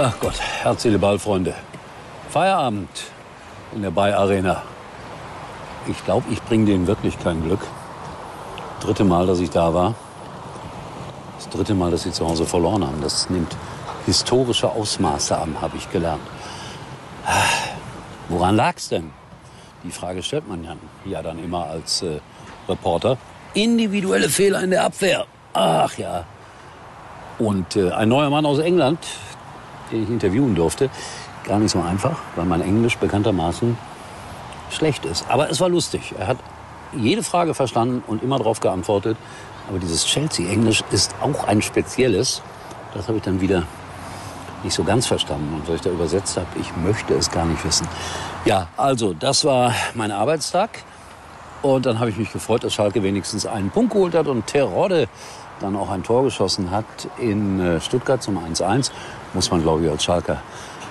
Ach Gott, Herz, Seele, Ball, Freunde. Feierabend in der Bay Arena. Ich glaube, ich bringe denen wirklich kein Glück. Dritte Mal, dass ich da war. Das dritte Mal, dass sie zu Hause verloren haben. Das nimmt historische Ausmaße an, habe ich gelernt. Woran lag's denn? Die Frage stellt man ja, ja dann immer als äh, Reporter. Individuelle Fehler in der Abwehr. Ach ja. Und äh, ein neuer Mann aus England, den ich interviewen durfte, gar nicht so einfach, weil mein Englisch bekanntermaßen schlecht ist. Aber es war lustig. Er hat jede Frage verstanden und immer darauf geantwortet. Aber dieses Chelsea-Englisch ist auch ein spezielles. Das habe ich dann wieder nicht so ganz verstanden. Und was ich da übersetzt habe, ich möchte es gar nicht wissen. Ja, also, das war mein Arbeitstag. Und dann habe ich mich gefreut, dass Schalke wenigstens einen Punkt geholt hat und Terodde dann auch ein Tor geschossen hat in äh, Stuttgart zum 1-1. Muss man, glaube ich, als Schalker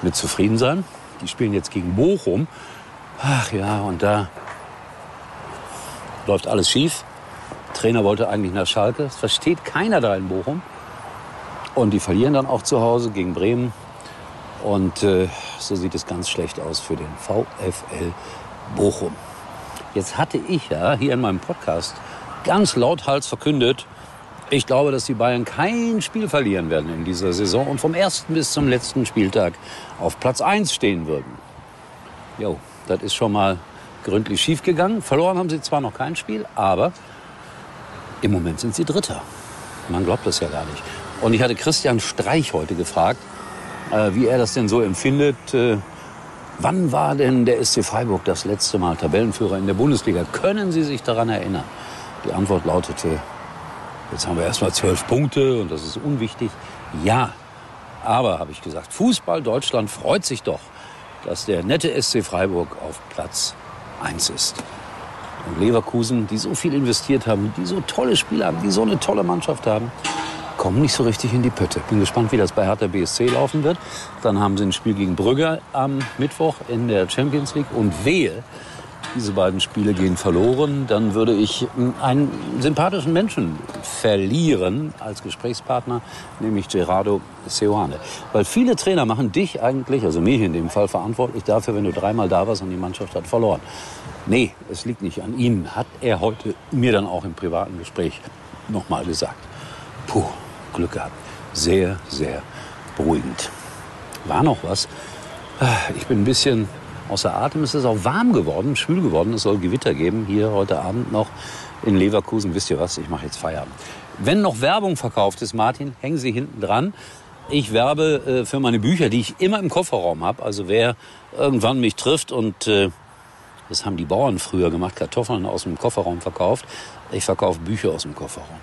mit zufrieden sein. Die spielen jetzt gegen Bochum. Ach ja, und da läuft alles schief. Trainer wollte eigentlich nach Schalke. Es versteht keiner da in Bochum. Und die verlieren dann auch zu Hause gegen Bremen. Und äh, so sieht es ganz schlecht aus für den VfL Bochum. Jetzt hatte ich ja hier in meinem Podcast ganz lauthals verkündet, ich glaube, dass die Bayern kein Spiel verlieren werden in dieser Saison und vom ersten bis zum letzten Spieltag auf Platz 1 stehen würden. Jo, das ist schon mal gründlich schiefgegangen. Verloren haben sie zwar noch kein Spiel, aber im Moment sind sie Dritter. Man glaubt das ja gar nicht. Und ich hatte Christian Streich heute gefragt, äh, wie er das denn so empfindet. Äh, wann war denn der SC Freiburg das letzte Mal Tabellenführer in der Bundesliga? Können Sie sich daran erinnern? Die Antwort lautete, jetzt haben wir erst mal zwölf Punkte und das ist unwichtig. Ja, aber, habe ich gesagt, Fußball Deutschland freut sich doch, dass der nette SC Freiburg auf Platz 1 ist. Und Leverkusen, die so viel investiert haben, die so tolle Spieler haben, die so eine tolle Mannschaft haben, kommen nicht so richtig in die Pötte. Bin gespannt, wie das bei Hertha BSC laufen wird. Dann haben sie ein Spiel gegen Brügge am Mittwoch in der Champions League. Und wehe, diese beiden Spiele gehen verloren, dann würde ich einen sympathischen Menschen verlieren als Gesprächspartner, nämlich Gerardo Seoane. Weil viele Trainer machen dich eigentlich, also mich in dem Fall, verantwortlich dafür, wenn du dreimal da warst und die Mannschaft hat verloren. Nee, es liegt nicht an Ihnen, hat er heute mir dann auch im privaten Gespräch nochmal gesagt. Puh, Glück gehabt. Sehr, sehr beruhigend. War noch was? Ich bin ein bisschen außer Atem. Es ist auch warm geworden, schwül geworden. Es soll Gewitter geben hier heute Abend noch in Leverkusen. Wisst ihr was? Ich mache jetzt Feierabend. Wenn noch Werbung verkauft ist, Martin, hängen Sie hinten dran. Ich werbe äh, für meine Bücher, die ich immer im Kofferraum habe. Also wer irgendwann mich trifft und äh, das haben die Bauern früher gemacht, Kartoffeln aus dem Kofferraum verkauft. Ich verkaufe Bücher aus dem Kofferraum.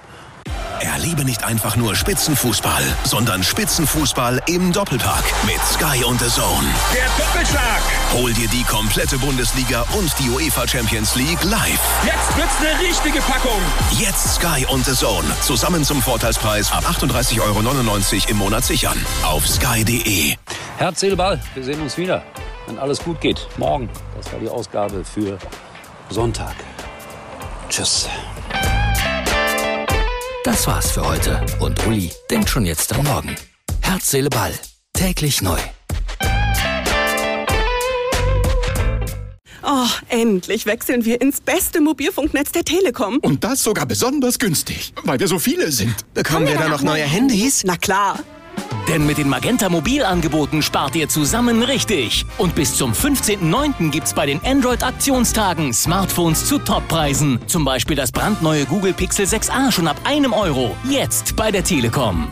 Erlebe nicht einfach nur Spitzenfußball, sondern Spitzenfußball im Doppelpark mit Sky und The Zone. Der Doppelschlag. Hol dir die komplette Bundesliga und die UEFA Champions League live. Jetzt wird's eine richtige Packung. Jetzt Sky und The Zone. Zusammen zum Vorteilspreis ab 38,99 Euro im Monat sichern. Auf sky.de. Herz, Seele, Ball. Wir sehen uns wieder, wenn alles gut geht. Morgen. Das war die Ausgabe für Sonntag. Tschüss. Das war's für heute. Und Uli denkt schon jetzt an morgen. Herz, Seele, Ball. Täglich neu. Oh, endlich wechseln wir ins beste Mobilfunknetz der Telekom. Und das sogar besonders günstig, weil wir so viele sind. Bekommen wir da noch neue Handys? Na klar. Denn mit den Magenta Mobilangeboten spart ihr zusammen richtig. Und bis zum 15.09. gibt's bei den Android-Aktionstagen Smartphones zu Toppreisen. Zum Beispiel das brandneue Google Pixel 6a schon ab einem Euro. Jetzt bei der Telekom.